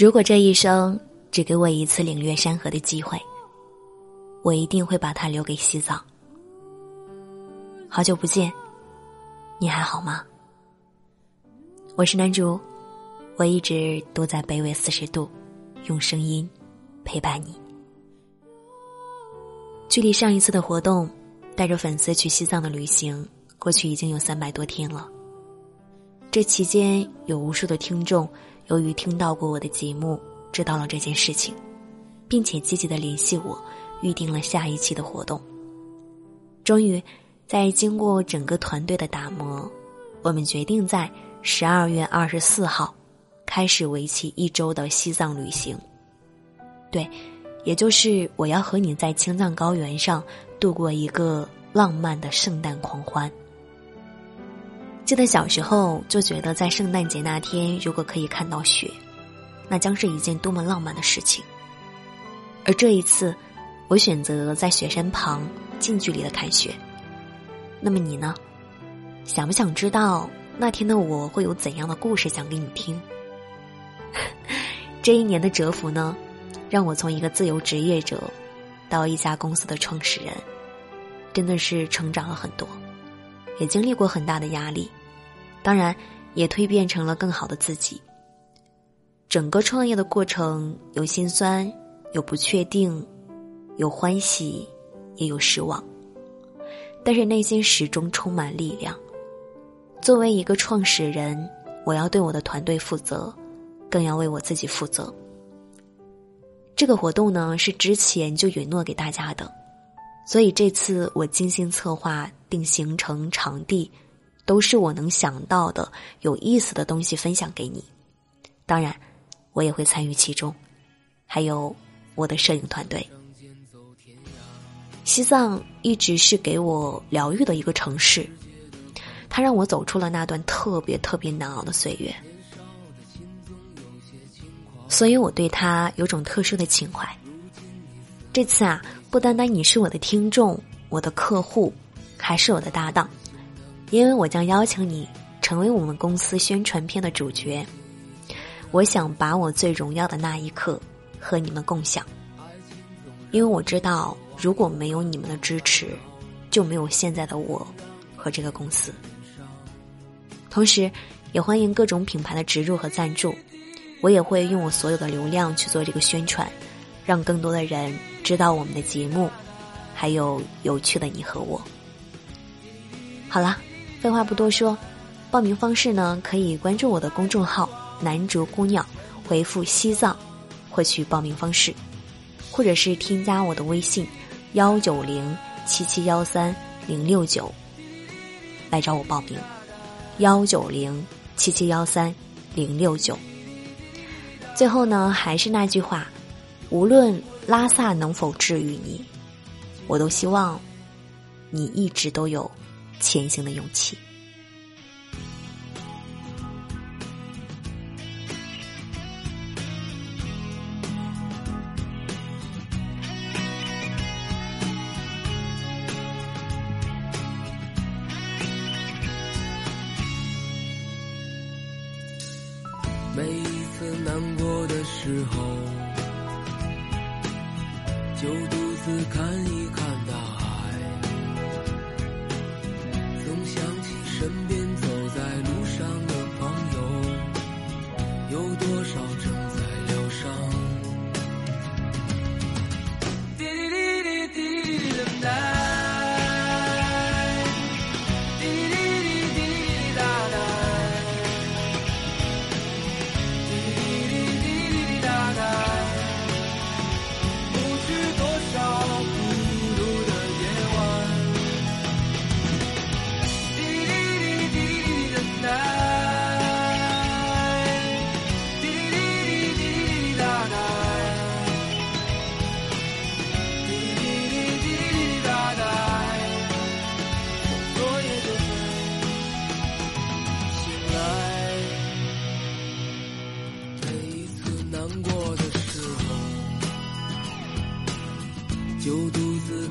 如果这一生只给我一次领略山河的机会，我一定会把它留给西藏。好久不见，你还好吗？我是南竹，我一直都在北纬四十度，用声音陪伴你。距离上一次的活动，带着粉丝去西藏的旅行，过去已经有三百多天了。这期间，有无数的听众。由于听到过我的节目，知道了这件事情，并且积极的联系我，预定了下一期的活动。终于，在经过整个团队的打磨，我们决定在十二月二十四号开始为期一周的西藏旅行。对，也就是我要和你在青藏高原上度过一个浪漫的圣诞狂欢。记得小时候就觉得，在圣诞节那天，如果可以看到雪，那将是一件多么浪漫的事情。而这一次，我选择在雪山旁近距离的看雪。那么你呢？想不想知道那天的我会有怎样的故事讲给你听？这一年的蛰伏呢，让我从一个自由职业者到一家公司的创始人，真的是成长了很多，也经历过很大的压力。当然，也蜕变成了更好的自己。整个创业的过程有心酸，有不确定，有欢喜，也有失望。但是内心始终充满力量。作为一个创始人，我要对我的团队负责，更要为我自己负责。这个活动呢，是之前就允诺给大家的，所以这次我精心策划，定行程、场地。都是我能想到的有意思的东西分享给你，当然，我也会参与其中，还有我的摄影团队。西藏一直是给我疗愈的一个城市，它让我走出了那段特别特别难熬的岁月，所以我对它有种特殊的情怀。这次啊，不单单你是我的听众、我的客户，还是我的搭档。因为我将邀请你成为我们公司宣传片的主角，我想把我最荣耀的那一刻和你们共享。因为我知道，如果没有你们的支持，就没有现在的我和这个公司。同时，也欢迎各种品牌的植入和赞助，我也会用我所有的流量去做这个宣传，让更多的人知道我们的节目，还有有趣的你和我。好了。废话不多说，报名方式呢？可以关注我的公众号“南竹姑娘”，回复“西藏”获取报名方式，或者是添加我的微信幺九零七七幺三零六九来找我报名。幺九零七七幺三零六九。最后呢，还是那句话，无论拉萨能否治愈你，我都希望你一直都有。前行的勇气。每一次难过的时候，就独自看一身边